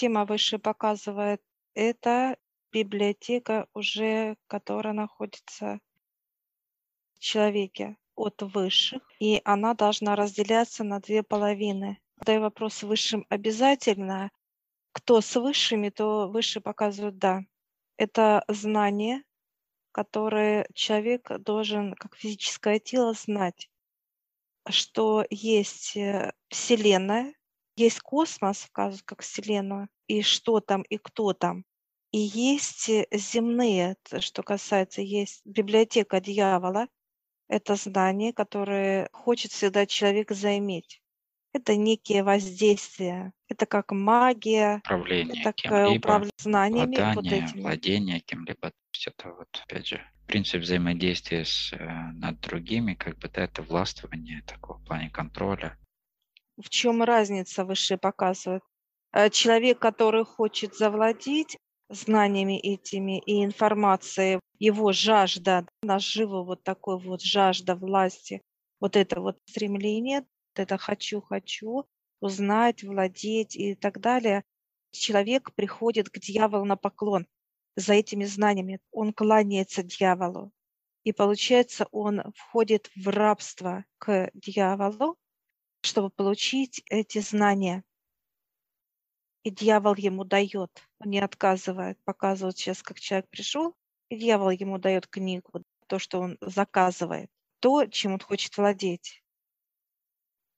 Тема выше показывает, это библиотека уже, которая находится в человеке от высших, и она должна разделяться на две половины. Когда вопрос высшим обязательно, кто с высшими, то выше показывают «да». Это знание, которое человек должен, как физическое тело, знать, что есть э, Вселенная, есть космос, как Вселенную, и что там, и кто там. И есть э, земные, что касается, есть библиотека дьявола, это знание, которое хочет всегда человек заиметь. Это некие воздействия, это как магия, Управление это кем-либо, управление знаниями вот обладание, этими. владение кем-либо. То есть это вот, опять же, принцип взаимодействия с, э, над другими, как бы, да, это властвование такого в плане контроля. В чем разница высшие показывают? Э, Человек, который хочет завладеть знаниями этими и информацией, его жажда, нажива вот такой вот жажда власти, вот это вот стремление, вот это хочу, хочу, узнать, владеть и так далее, человек приходит к дьяволу на поклон за этими знаниями. Он кланяется дьяволу. И получается, он входит в рабство к дьяволу, чтобы получить эти знания. И дьявол ему дает, он не отказывает, показывает сейчас, как человек пришел, и дьявол ему дает книгу, то, что он заказывает, то, чем он хочет владеть.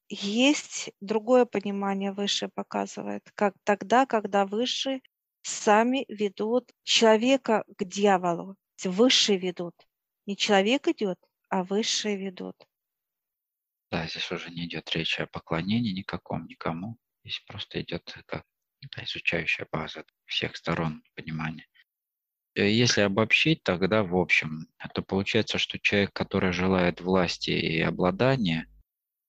Есть другое понимание выше показывает, как тогда, когда выше сами ведут человека к дьяволу. Высшие ведут. Не человек идет, а высшие ведут. Да, здесь уже не идет речь о поклонении никаком, никому. Здесь просто идет как изучающая база всех сторон понимания. Э, Если обобщить, тогда в общем, то получается, что человек, который желает власти и обладания,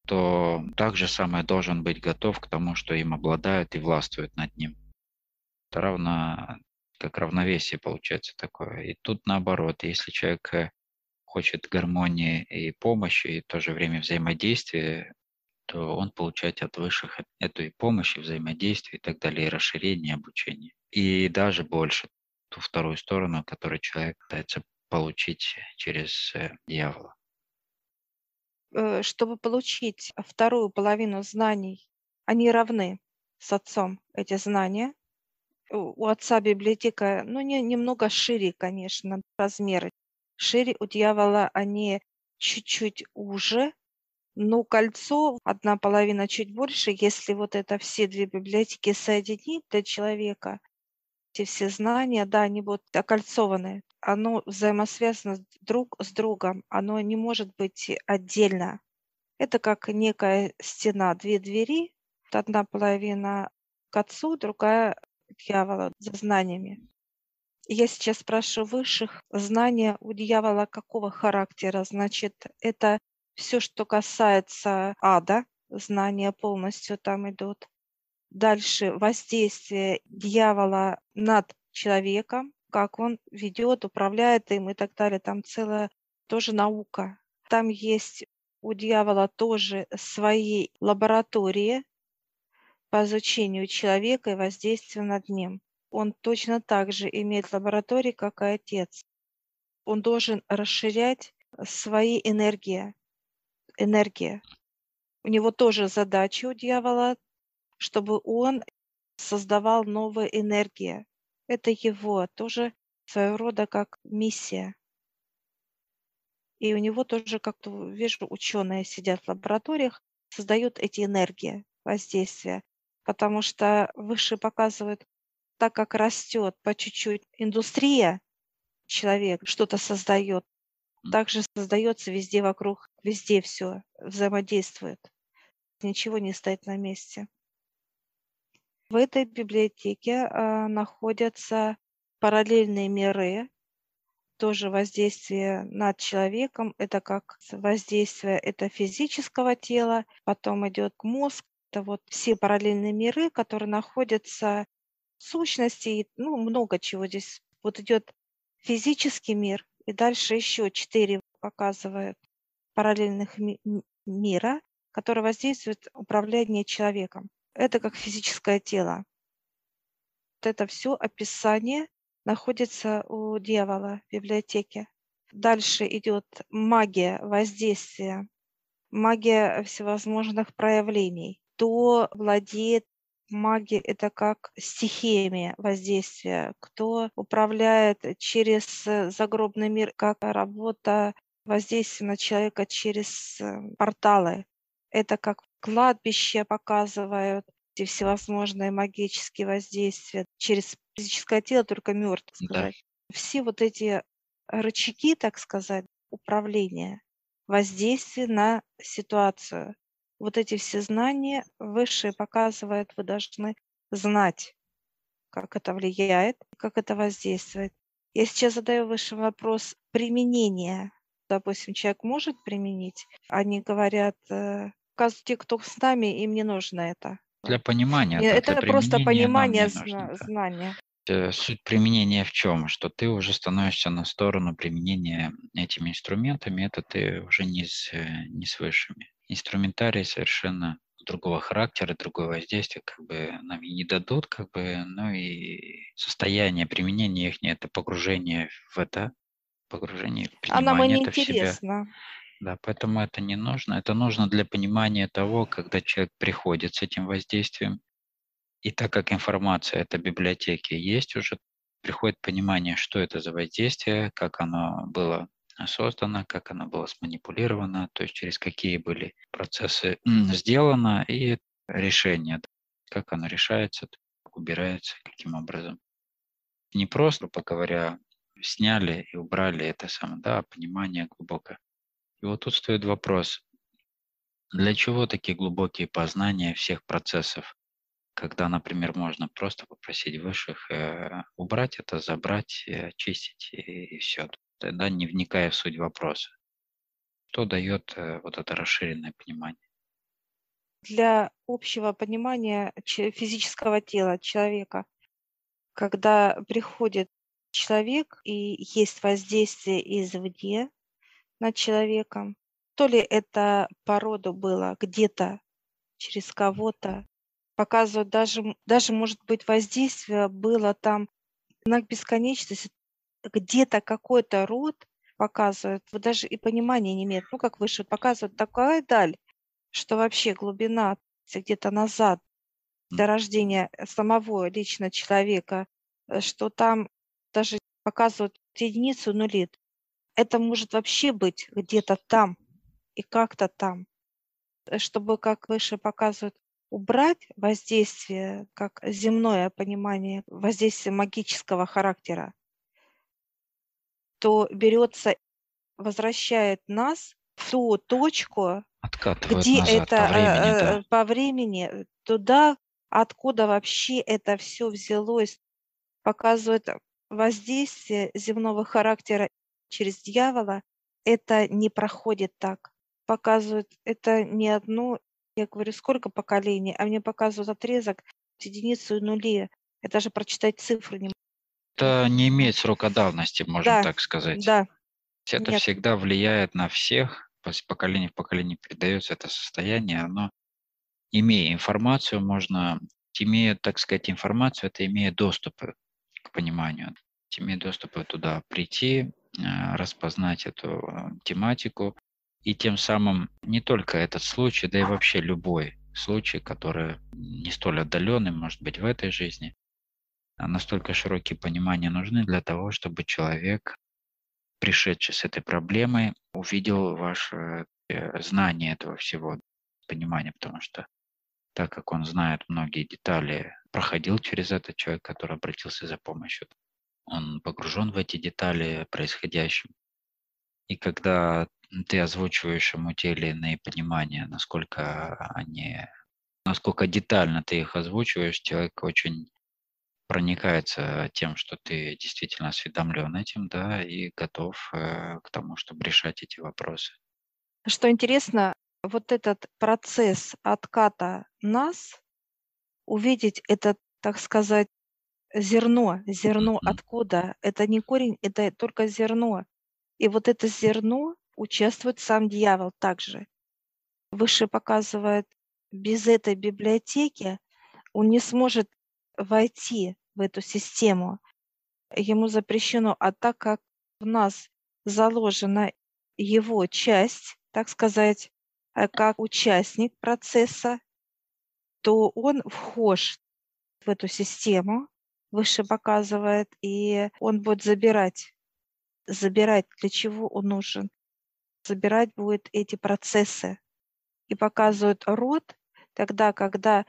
то также самое должен быть готов к тому, что им обладают и властвуют над ним. Это равно как равновесие получается такое. И тут наоборот, если человек э, хочет гармонии и помощи, и в то же время взаимодействия, то он получает от высших эту и помощь, и взаимодействие, и так далее, и расширение, обучение. И даже больше, ту вторую сторону, которую человек пытается получить через э, дьявола. Э, Чтобы получить вторую половину знаний, они равны с отцом, эти знания. У отца библиотека, ну, не, немного шире, конечно, размеры. Шире у дьявола они чуть-чуть уже, но кольцо, одна половина чуть больше, если вот это все две библиотеки соединить для человека, эти все знания, да, они будут окольцованы. Оно взаимосвязано друг с другом, оно не может быть отдельно. Это как некая стена, две двери, одна половина к отцу, другая к дьяволу за знаниями. Я сейчас спрашиваю высших, знания у дьявола какого характера? Значит, это все, что касается ада, знания полностью там идут. Дальше воздействие дьявола над человеком, как он ведет, управляет им и так далее. Там целая тоже наука. Там есть у дьявола тоже свои лаборатории по изучению человека и воздействию над ним. Он точно так же имеет лаборатории, как и отец. Он должен расширять свои энергии. Энергия. У него тоже задача у дьявола, чтобы он создавал новые энергии. Это его тоже своего рода как миссия. И у него тоже, как-то вижу, ученые сидят в лабораториях, создают эти энергии воздействия. Потому что выше показывают, так как растет по чуть-чуть индустрия, человек что-то создает, также создается везде вокруг, везде все взаимодействует. Ничего не стоит на месте. В этой библиотеке а, находятся параллельные миры, тоже воздействие над человеком. Это как воздействие это физического тела, потом идет мозг. Это вот все параллельные миры, которые находятся в сущности, ну, много чего здесь. Вот идет физический мир, и дальше еще четыре показывают параллельных ми- мира, которые воздействуют управление человеком. Это как физическое тело. это все описание находится у дьявола в библиотеке. Дальше идет магия воздействия, магия всевозможных проявлений. Кто владеет магией, это как стихиями воздействия, кто управляет через загробный мир, как работа воздействия на человека через э, порталы. Это как кладбище показывают, эти всевозможные магические воздействия через физическое тело, только мертв сказать. Да. Все вот эти рычаги, так сказать, управления, воздействия на ситуацию. Вот эти все знания высшие показывают, вы должны знать, как это влияет, как это воздействует. Я сейчас задаю высший вопрос применения. Допустим, человек может применить, они говорят, э, те, кто с нами, им не нужно это. Для понимания. Э, это для просто понимание нужно, знания. Э, суть применения в чем? Что ты уже становишься на сторону применения этими инструментами, это ты уже не с, э, не с высшими. Инструментарий совершенно другого характера, другое воздействие как бы нам и не дадут, как бы, ну и состояние применения их, это погружение в это, погружение в А нам это в себя. Да, поэтому это не нужно. Это нужно для понимания того, когда человек приходит с этим воздействием. И так как информация это библиотеки есть уже, приходит понимание, что это за воздействие, как оно было создано, как оно было сманипулировано, то есть через какие были процессы сделано и решение, как оно решается, убирается, каким образом. Не просто, грубо говоря, сняли и убрали это самое, да, а понимание глубокое. И вот тут стоит вопрос, для чего такие глубокие познания всех процессов, когда, например, можно просто попросить высших э, убрать это, забрать, э, очистить и, и все, тогда не вникая в суть вопроса. Что дает э, вот это расширенное понимание? Для общего понимания физического тела человека, когда приходит человек и есть воздействие извне, над человеком. То ли это по роду было где-то через кого-то. Показывают даже, даже может быть, воздействие было там на бесконечность. Где-то какой-то род показывает, вы даже и понимания не имеют. Ну, как выше показывают такая даль, что вообще глубина где-то назад до рождения самого лично человека, э, что там даже показывают единицу нули это может вообще быть где-то там и как-то там. Э, чтобы, как выше показывают, убрать воздействие, как земное понимание воздействия магического характера, то берется, возвращает нас в ту точку, где назад это по времени, э, да. э, по времени, туда, откуда вообще это все взялось, показывает воздействие земного характера через дьявола, это не проходит так. Показывают это не одно, я говорю, сколько поколений, а мне показывают отрезок, единицу и нули. Я даже прочитать цифры не могу. Это не имеет срока давности, можем Да, так сказать. да, Это нет. всегда влияет на всех, с поколения в поколение передается это состояние, оно, имея информацию, можно, имея, так сказать, информацию, это имея доступ к пониманию, имея доступ туда прийти, а, распознать эту а, тематику и тем самым не только этот случай, да и вообще любой случай, который не столь отдаленный, может быть, в этой жизни, настолько широкие понимания нужны для того, чтобы человек, пришедший с этой проблемой, увидел ваше э, знание этого всего, понимание, потому что так как он знает многие детали, проходил через этот человек, который обратился за помощью, он погружен в эти детали происходящим. И когда ты озвучиваешь ему те или иные понимания, насколько они, насколько детально ты их озвучиваешь, человек очень проникается тем, что ты действительно осведомлен этим, да, и готов э, к тому, чтобы решать эти вопросы. Что интересно, вот этот процесс отката нас, увидеть этот, так сказать, зерно. Зерно Мгм. откуда? Это не корень, это только зерно. И вот это зерно участвует сам дьявол также. Выше показывает, без этой библиотеки он не сможет войти в эту систему. Ему запрещено, а так как в нас заложена его часть, так сказать, э, как участник процесса, то он вхож в эту систему, выше показывает, и он будет забирать. Забирать, для чего он нужен? Забирать будет эти процессы. И показывает род тогда, когда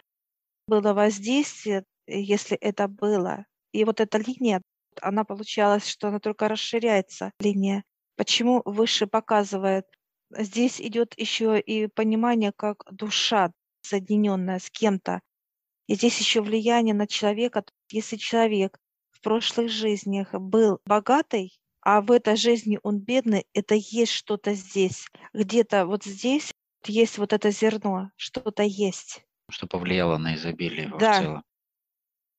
было воздействие, если это было. И вот эта линия, она получалась, что она только расширяется, линия. Почему выше показывает? Здесь идет еще и понимание, как душа, соединенная с кем-то. И здесь еще влияние на человека. Если человек в прошлых жизнях был богатый, а в этой жизни он бедный, это есть что-то здесь. Где-то вот здесь есть вот это зерно, что-то есть. Что повлияло на изобилие его в Да, целом.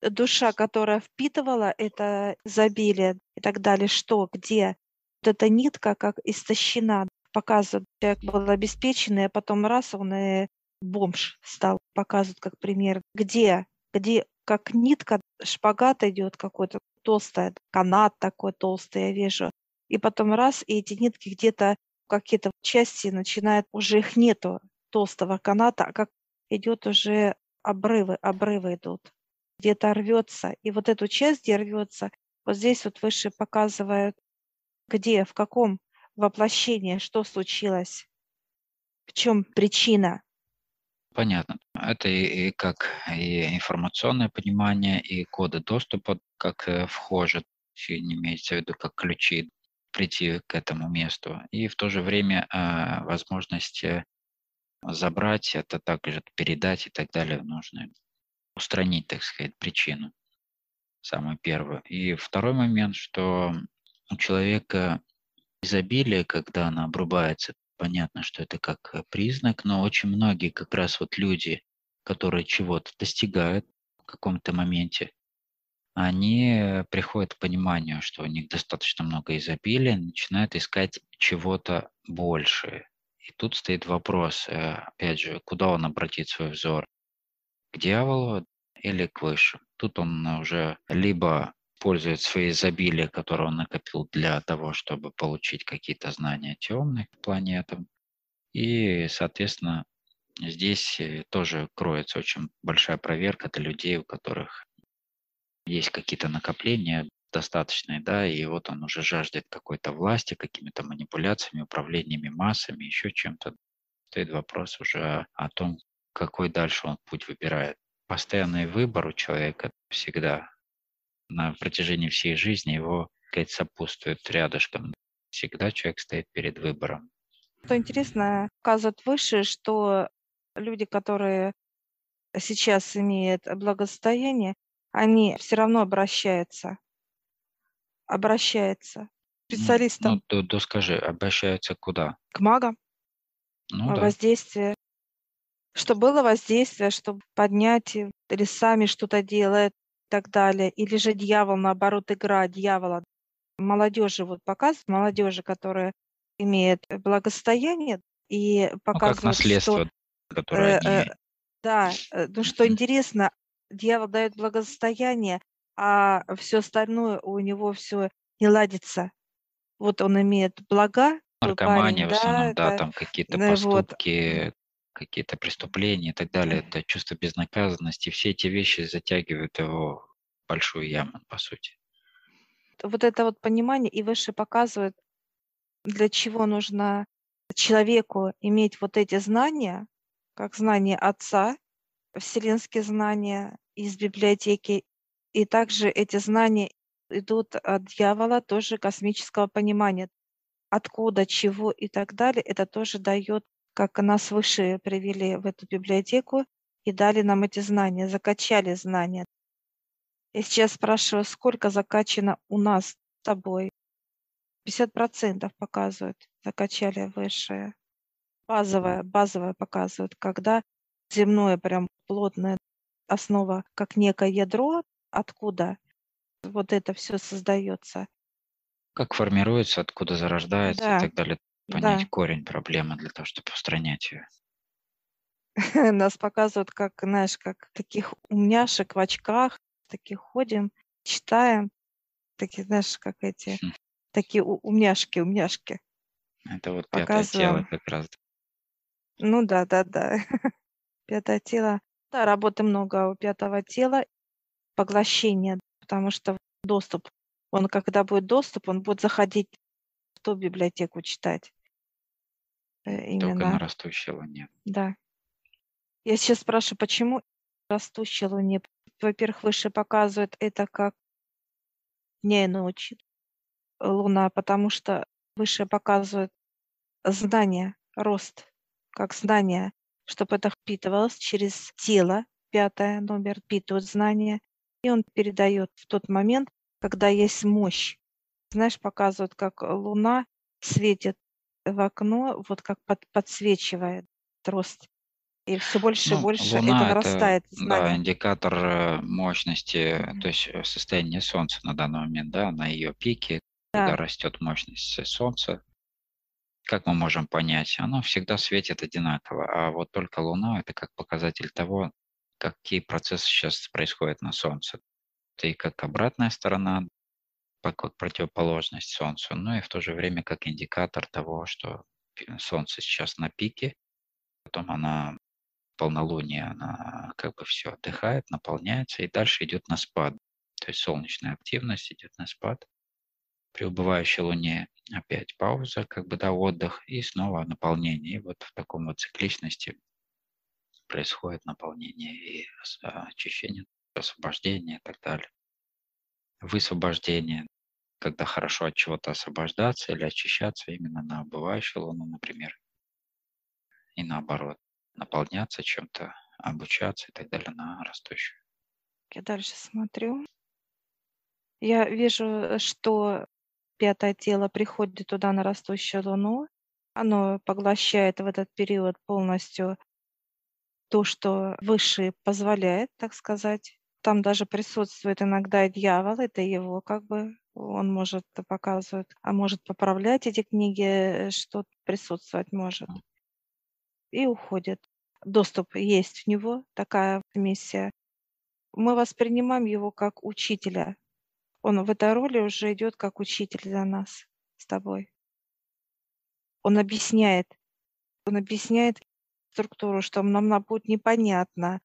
Душа, которая впитывала это изобилие и так далее, что, где? Вот эта нитка как истощена, показывает, человек был обеспеченный, а потом раз он и бомж стал, показывают как пример. Где? Где как нитка, шпагат идет какой-то толстая, канат такой толстый, я вижу. И потом раз, и эти нитки где-то какие-то части начинают, уже их нету, толстого каната, а как идет уже обрывы, обрывы идут. Где-то рвется. И вот эту часть, где рвется, вот здесь вот выше показывают, где, в каком воплощении, что случилось, в чем причина. Понятно. Это и, и как и информационное понимание, и коды доступа, как э, вхожи, не имеется в виду как ключи прийти к этому месту. И в то же время э, возможность забрать это также передать и так далее нужно устранить, так сказать, причину, самую первую. И второй момент, что у человека изобилие, когда она обрубается, понятно, что это как э, признак, но очень многие как раз вот люди, которые чего-то достигают в каком-то моменте, они приходят к пониманию, что у них достаточно много изобилия, начинают искать чего-то большее. И тут стоит вопрос, э, опять же, куда он обратит свой взор? К дьяволу или к высшим? Тут он уже либо использует свои изобилия, которые он накопил для того, чтобы получить какие-то знания темных планетам. И, соответственно, здесь э, тоже кроется очень большая проверка для людей, у которых есть какие-то накопления достаточные, да, и вот он уже жаждет какой-то власти, какими-то манипуляциями, управлениями массами, еще чем-то. Стоит вопрос уже о том, какой дальше он путь выбирает. Постоянный выбор у человека всегда на протяжении всей жизни его, сказать, сопутствует рядышком. Всегда человек стоит перед выбором. Что интересно, указывает выше, что люди, которые сейчас имеют благосостояние, они все равно обращаются. Обращаются Ну, специалистам, ну то, то скажи, обращаются куда? к магам, Ну а, да. воздействие. Что было воздействие, чтобы поднять или сами что-то делают и так далее. Или же дьявол, наоборот, игра дьявола. Молодежи вот показывают, молодежи, которая имеет благосостояние, и Ну, как показывают, что наследство, которое Э, э, да, э, ну что интересно, дьявол дает благосостояние, а все остальное у него все не ладится. Вот он имеет блага, Наркомания парень, в да, основном, да, это, там какие-то э, вот, поступки, какие-то преступления и так далее. Это чувство безнаказанности. Все эти вещи затягивают его в большую яму, по сути. вот это вот понимание и выше показывает, для чего нужно человеку иметь вот эти знания, как знания отца, вселенские знания из библиотеки, и также эти знания идут от дьявола, тоже космического понимания. Откуда, чего и так далее, это тоже дает, как нас выше привели в эту библиотеку и дали нам эти знания, закачали знания. Я сейчас спрашиваю, сколько закачано у нас с тобой? 50% показывают, закачали высшее. Базовое, базовое показывают, когда земное прям плотная основа, как некое ядро, откуда вот это все создается. Как формируется, откуда зарождается и Да, так далее. Да. Понять корень проблемы для того, чтобы устранять ее. Нас показывают как, знаешь, как таких умняшек в очках, такие ходим, читаем, такие, знаешь, как эти, Хм. такие у- умняшки, умняшки. Это вот пятое тело Показываем. как раз. Ну да, да, да. Пятое тело. Да, работы много у пятого тела. Поглощение, потому что доступ. Он, когда будет доступ, он будет заходить в ту библиотеку читать. Э, Только на Именно, растущей луне. да. Я сейчас спрашиваю, почему растущая луне? Во-первых, выше показывает это как дня и ночи. Луна, потому что выше показывает знание, рост, как знание, чтобы это впитывалось через тело. Пятое номер впитывает знание, и он передает в тот момент, когда есть мощь. Знаешь, показывает, как Луна светит в окно, вот как под- подсвечивает рост. И все больше и Ну, больше это Луна это, нарастает да, знание. индикатор э, мощности, Мгм. то есть э, состояние Солнца на данный момент, да, на ее пике, когда Да, растет мощность Солнца. Как мы можем понять? Оно всегда светит одинаково, а вот только Луна это как показатель того, какие процессы сейчас происходят на Солнце. Это и как обратная сторона, противоположность Солнцу, но и в то же время как индикатор того, что Солнце сейчас на пике, потом она полнолуние, она как бы все отдыхает, наполняется, и дальше идет на спад. То есть солнечная активность идет на спад. При убывающей луне опять пауза, как бы да, отдых, и снова наполнение. И вот в таком вот цикличности происходит наполнение и а, очищение, освобождение и так далее. Высвобождение, когда хорошо от чего-то освобождаться или очищаться именно на убывающую луну, например, и наоборот, наполняться чем-то, обучаться и так далее на растущую. я дальше смотрю. Я вижу, что пятое тело приходит туда на растущую луну. Оно поглощает в этот период полностью то, что выше позволяет, так сказать. Там даже присутствует иногда дьявол, это его как бы, он может показывать, а может поправлять эти книги, э, что присутствовать может. И уходит. Доступ есть в него, такая миссия. Мы воспринимаем его как учителя. Он в этой роли уже идет как учитель для нас с тобой. Он объясняет, он объясняет структуру, что нам на- будет непонятно,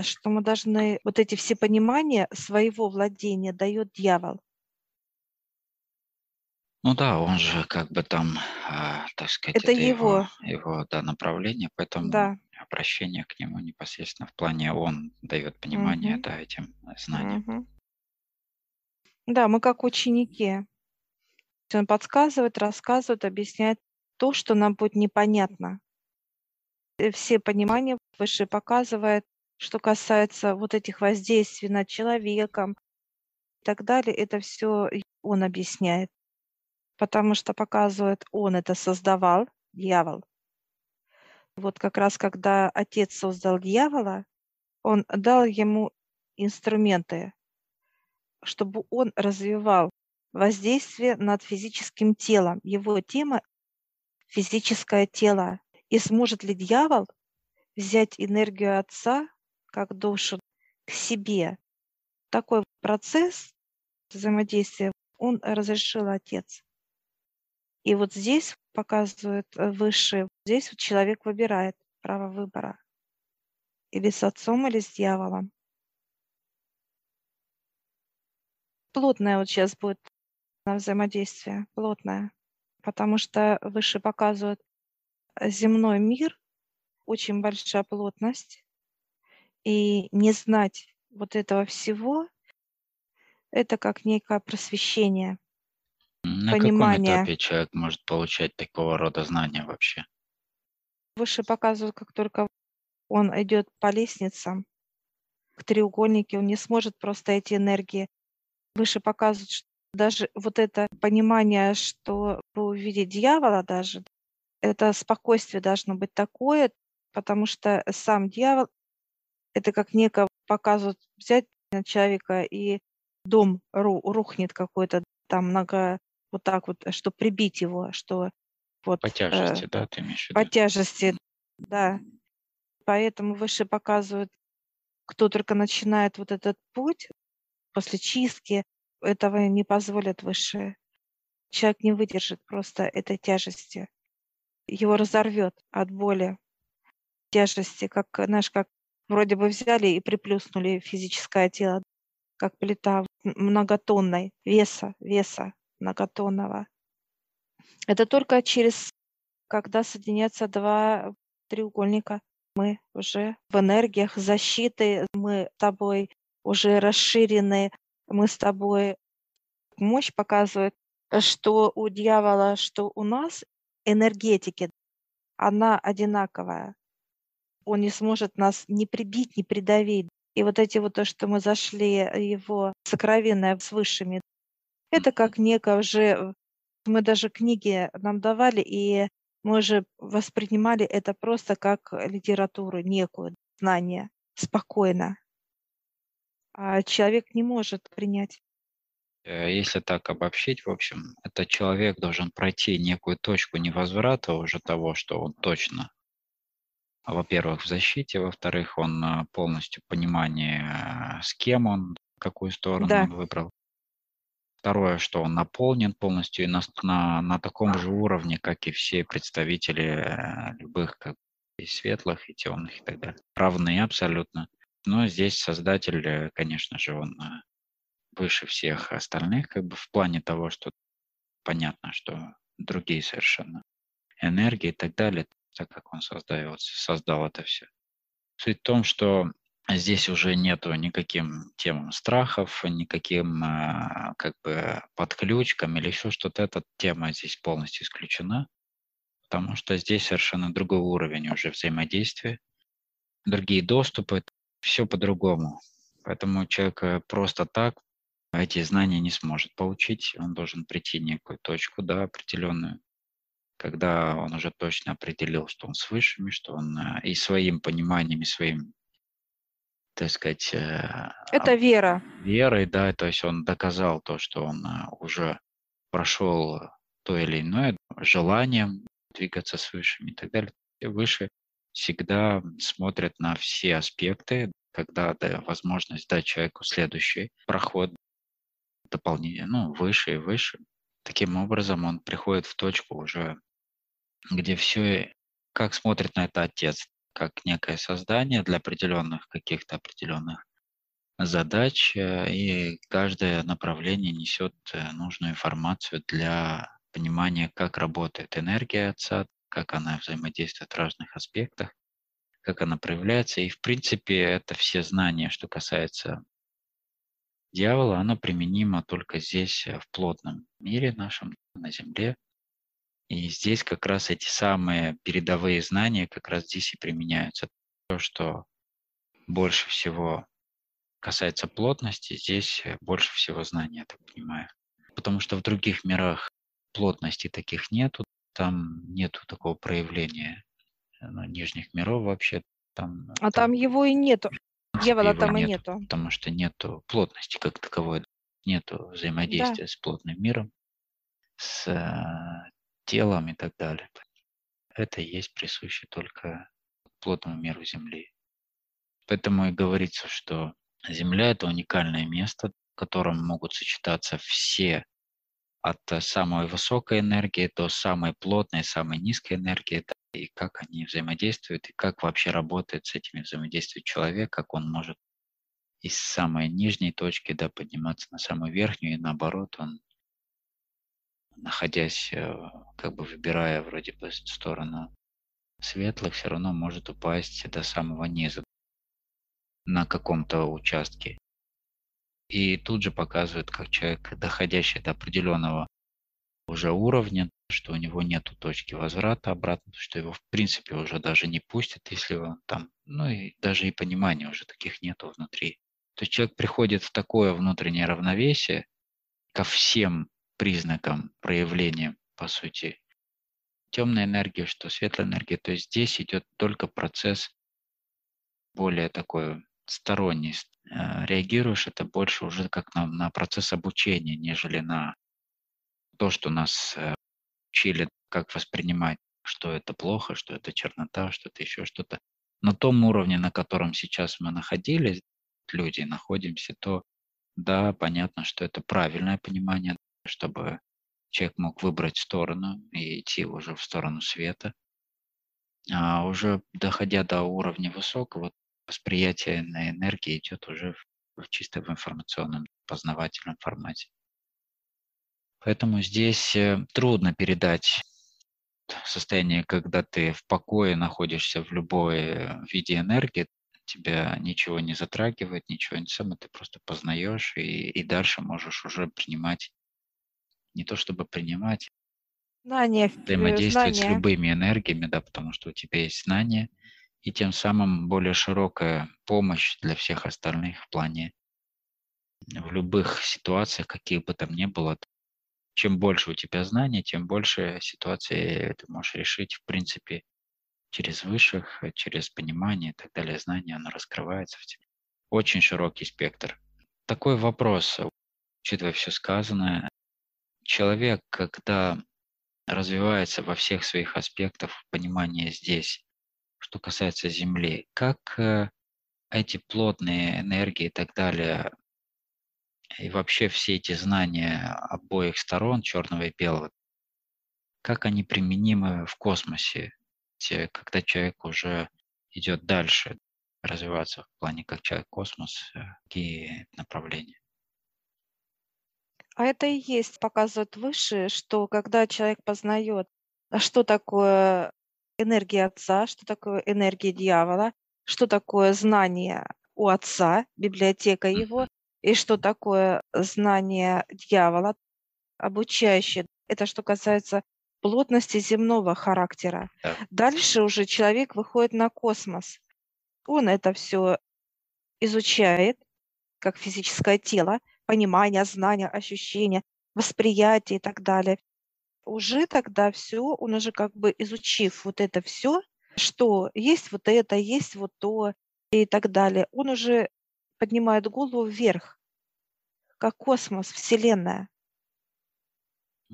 что мы должны вот эти все понимания своего владения дает дьявол. Ну да, он же как бы там, а, так сказать, Это это его, его, его да, направление, поэтому да. обращение к нему непосредственно в плане он дает понимание, Мгм, да, этим знаниям. мгм. Да, мы как ученики. То есть Он подсказывает, рассказывает, объясняет то, что нам будет непонятно. Э, Все понимания выше показывает, что касается вот этих воздействий над человеком и так далее, это все он объясняет. Потому что показывает, он это создавал, дьявол. Вот как раз когда отец создал дьявола, он дал ему инструменты, чтобы он развивал воздействие над физическим телом. Его тема– физическое тело. И сможет ли дьявол взять энергию отца, как душу, к себе? Такой процесс взаимодействия он разрешил отец. И вот здесь показывает э, выше, здесь вот человек выбирает право выбора. Или с отцом, или с дьяволом. Плотное вот сейчас будет на взаимодействие, плотное. Потому что выше показывают э, земной мир, очень большая плотность. И не знать вот этого всего, это как некое просвещение, На каком понимание. этапе человек может получать такого рода знания вообще? Выше показывают, как только он идет по лестницам, к треугольнике, он не сможет просто эти энергии. Выше показывают, что даже вот это понимание, что вы увидите дьявола даже, это спокойствие должно быть такое, потому что сам дьявол, это как некое показывают, взять человека и дом ру- рухнет какой-то там много, вот так вот, чтобы прибить его, что вот По э, тяжести, да, ты имеешь в по виду? тяжести, да. Поэтому выше показывают, кто только начинает вот этот путь после чистки, этого не позволят высшие. Человек не выдержит просто этой тяжести. Его разорвет от боли, тяжести, как, знаешь, как вроде бы взяли и приплюснули физическое тело, как плита многотонной веса, веса многотонного. Это только через, когда соединятся два треугольника, мы уже в энергиях защиты, мы с тобой уже расширены, мы с тобой мощь показывает, что у дьявола, что у нас энергетики, она одинаковая. Он не сможет нас не прибить, не придавить. И вот эти вот то, что мы зашли его сокровенное с высшими, это как некое уже, мы даже книги нам давали, и мы же воспринимали это просто как литературу, некую, знание, спокойно. А человек не может принять. Э, если так обобщить, в общем, этот человек должен пройти некую точку невозврата уже того, что он точно, во-первых, в защите, во-вторых, он э, полностью понимание, э, с кем он, какую сторону Да, он выбрал. Второе, что он наполнен полностью и на, на, на таком же уровне, как и все представители э, любых как и светлых, и темных, и так далее. Равны абсолютно. Но здесь создатель, э, конечно же, он э, выше всех остальных, как бы в плане того, что понятно, что другие совершенно энергии и так далее, так как он создает, создал это все. Суть в том, что Здесь уже нету никаким темам страхов, никаким а, как бы подключкам или еще что-то. Эта тема здесь полностью исключена, потому что здесь совершенно другой уровень уже взаимодействия, другие доступы, все по-другому. Поэтому человек э, просто так эти знания не сможет получить. Он должен прийти в некую точку, да, определенную, когда он уже точно определил, что он с высшими, что он э, и своим пониманием, и своим так сказать, э, это вера. верой, да, то есть он доказал то, что он э, уже прошел то или иное желанием двигаться с высшими и так далее. И выше всегда смотрят на все аспекты, когда да, возможность дать человеку следующий проход дополнение, ну, выше и выше. Таким образом он приходит в точку уже, где все, как смотрит на это отец, как некое создание для определенных каких-то определенных задач, э, и каждое направление несет э, нужную информацию для понимания, как работает энергия Отца, как она взаимодействует в разных аспектах, как она проявляется. И, в принципе, это все знания, что касается дьявола, оно применимо только здесь, э, в плотном мире нашем, на Земле, и здесь как раз эти самые передовые знания как раз здесь и применяются. То, что больше всего касается плотности, здесь больше всего знаний, я так понимаю. Потому что в других мирах плотности таких нету, там нету такого проявления ну, нижних миров вообще. Там, а там, там его и нету. Дьявола там и нету, нету. Потому что нету плотности как таковой, нету взаимодействия да. с плотным миром, с э, телом и так далее. Это есть присуще только плотному миру Земли. Поэтому и говорится, что Земля – это уникальное место, в котором могут сочетаться все от самой высокой энергии до самой плотной, самой низкой энергии, и как они взаимодействуют, и как вообще работает с этими взаимодействием человек, как он может из самой нижней точки да, подниматься на самую верхнюю, и наоборот, он находясь, э, как бы выбирая вроде бы сторону светлых, все равно может упасть до самого низа на каком-то участке. И тут же показывает, как человек, доходящий до определенного уже уровня, что у него нет точки возврата обратно, что его в принципе уже даже не пустят, если он там, ну и даже и понимания уже таких нету внутри. То есть человек приходит в такое внутреннее равновесие ко всем признаком проявления, по сути, темной энергии, что светлой энергии. То есть здесь идет только процесс более такой сторонний. Э, реагируешь это больше уже как на, на процесс обучения, нежели на то, что нас э, учили, как воспринимать, что это плохо, что это чернота, что это еще что-то. на том уровне, на котором сейчас мы находились, люди находимся, то да, понятно, что это правильное понимание, чтобы человек мог выбрать сторону и идти уже в сторону света. А уже доходя до уровня высокого, восприятие на энергии идет уже в, в чисто в информационном, познавательном формате. Поэтому здесь э, трудно передать состояние, когда ты в покое находишься в любой э, виде энергии, тебя ничего не затрагивает, ничего не самое, ты просто познаешь и, и дальше можешь уже принимать, не то чтобы принимать, Знание, взаимодействовать с знание. любыми энергиями, да, потому что у тебя есть знание, и тем самым более широкая помощь для всех остальных в плане в любых ситуациях, каких бы там ни было, чем больше у тебя знаний, тем больше ситуации ты можешь решить, в принципе, через высших, через понимание и так далее, знания, оно раскрывается в тебе. Очень широкий спектр. Такой вопрос, учитывая все сказанное, человек, когда развивается во всех своих аспектах понимания здесь, что касается Земли, как э, эти плотные энергии и так далее, и вообще все эти знания обоих сторон, черного и белого, как они применимы в космосе, когда человек уже идет дальше, развиваться в плане как человек-космос, э, какие направления? А это и есть, показывает выше, что когда человек познает, а что такое энергия Отца, что такое энергия дьявола, что такое знание у Отца, библиотека его, и что такое знание дьявола, обучающее. Это что касается плотности земного характера. Да. Дальше уже человек выходит на космос. Он это все изучает, как физическое тело, понимание, знание, ощущение, восприятие и так далее. Уже тогда все, он уже как бы изучив вот это все, что есть вот это, есть вот то и так далее, он уже поднимает голову вверх, как космос, Вселенная.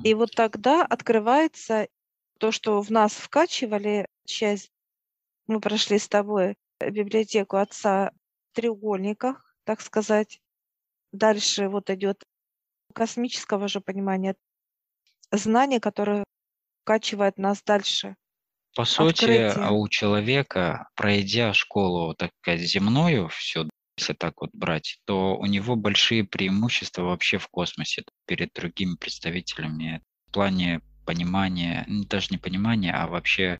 И вот тогда открывается то, что в нас вкачивали часть. Мы прошли с тобой библиотеку отца в треугольниках, так сказать. Дальше вот идет космического же понимания, знание, которое вкачивает нас дальше. По сути, а Открытие. у человека, пройдя школу, так сказать, земную, все, если так вот брать, то у него большие преимущества вообще в космосе перед другими представителями в плане понимания, даже не понимания, а вообще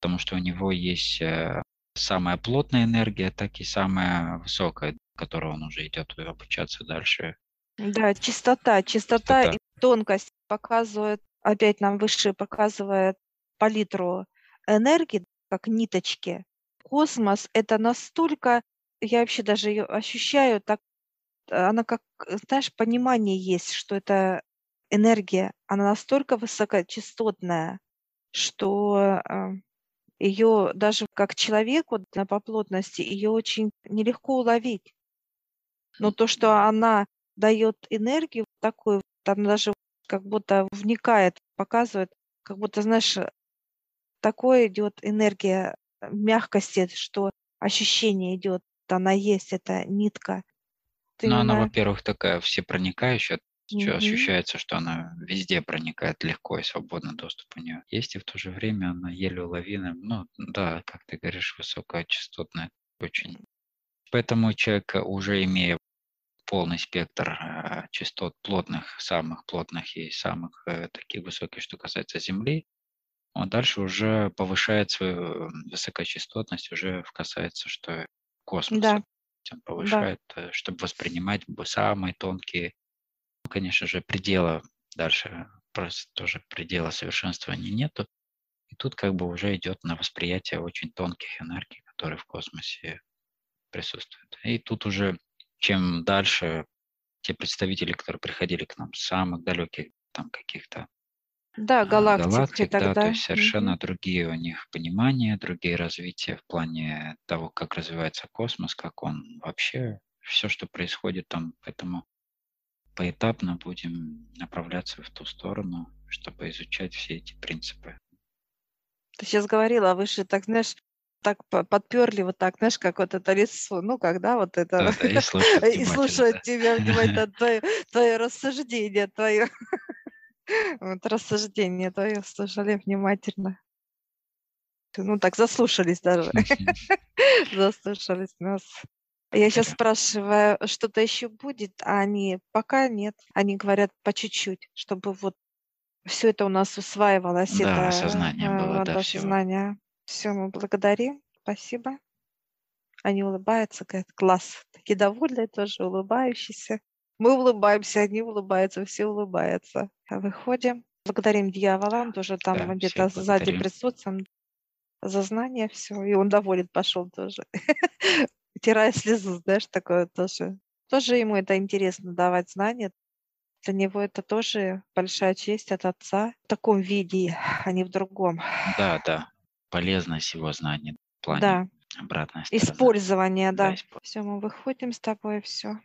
потому что у него есть э, самая плотная энергия, так и самая высокая, которой он уже идет обучаться дальше. Да, чистота, чистота Чистота. и тонкость показывает, опять нам выше показывает палитру энергии, как ниточки. Космос — это настолько, я вообще даже ее ощущаю так, она как, знаешь, понимание есть, что это энергия, она настолько высокочастотная, что ее даже как человек вот на по плотности ее очень нелегко уловить. Но то, что она дает энергию такую, там даже как будто вникает, показывает, как будто, знаешь, такое идет энергия э, мягкости, что ощущение идет, она есть, эта нитка. Ты Но она, во-первых, такая всепроникающая, Мгм. ощущается, что она везде проникает легко и свободно доступ у нее есть, и в то же время она еле уловимая. Ну да, как ты говоришь, высокочастотная очень. Поэтому человек, э, уже имея полный спектр э, частот плотных, самых плотных и самых э, таких высоких, что касается Земли, он дальше уже повышает свою высокочастотность, уже касается, что космоса. Да, Он да. повышает, э, чтобы воспринимать самые тонкие, ну, конечно же, предела дальше, просто тоже предела совершенствования нету. И тут как бы уже идет на восприятие очень тонких энергий, которые в космосе присутствуют. И тут уже чем дальше те представители, которые приходили к нам с самых далеких там каких-то Да, а, галактик галактик, да, то есть совершенно другие у них понимания, другие развития в плане того, как развивается космос, как он вообще, все, что происходит там. Поэтому поэтапно будем направляться в ту сторону, чтобы изучать все эти принципы. Ты сейчас говорила выше, так знаешь, так подперли вот так, знаешь, как вот это лицо, ну, когда вот это... Да, да, и слушают И слушают да. тебя внимательно, твое, твое рассуждение, твое... Вот рассуждение твое слушали внимательно. Ну, так заслушались даже. Заслушались нас. Я сейчас спрашиваю, что-то еще будет, а они пока нет. Они говорят по чуть-чуть, чтобы вот все это у нас усваивалось. Да, это, осознание э, было, да, всего. Все, мы благодарим. Спасибо. Они улыбаются, говорят, класс. Такие довольные тоже, улыбающиеся. Мы улыбаемся, они улыбаются, все улыбаются. А Выходим. Благодарим дьявола, он тоже там Да, где-то сзади присутствует. За знание все. И он доволен пошел тоже. Утирая слезу, знаешь, такое тоже. Тоже ему это интересно давать знания. Для него это тоже большая честь от отца в таком виде, а не в другом. Да, да. Полезность его знаний в плане Да, обратной стороны. использование, Да, да. использование. Все, мы выходим с тобой, все.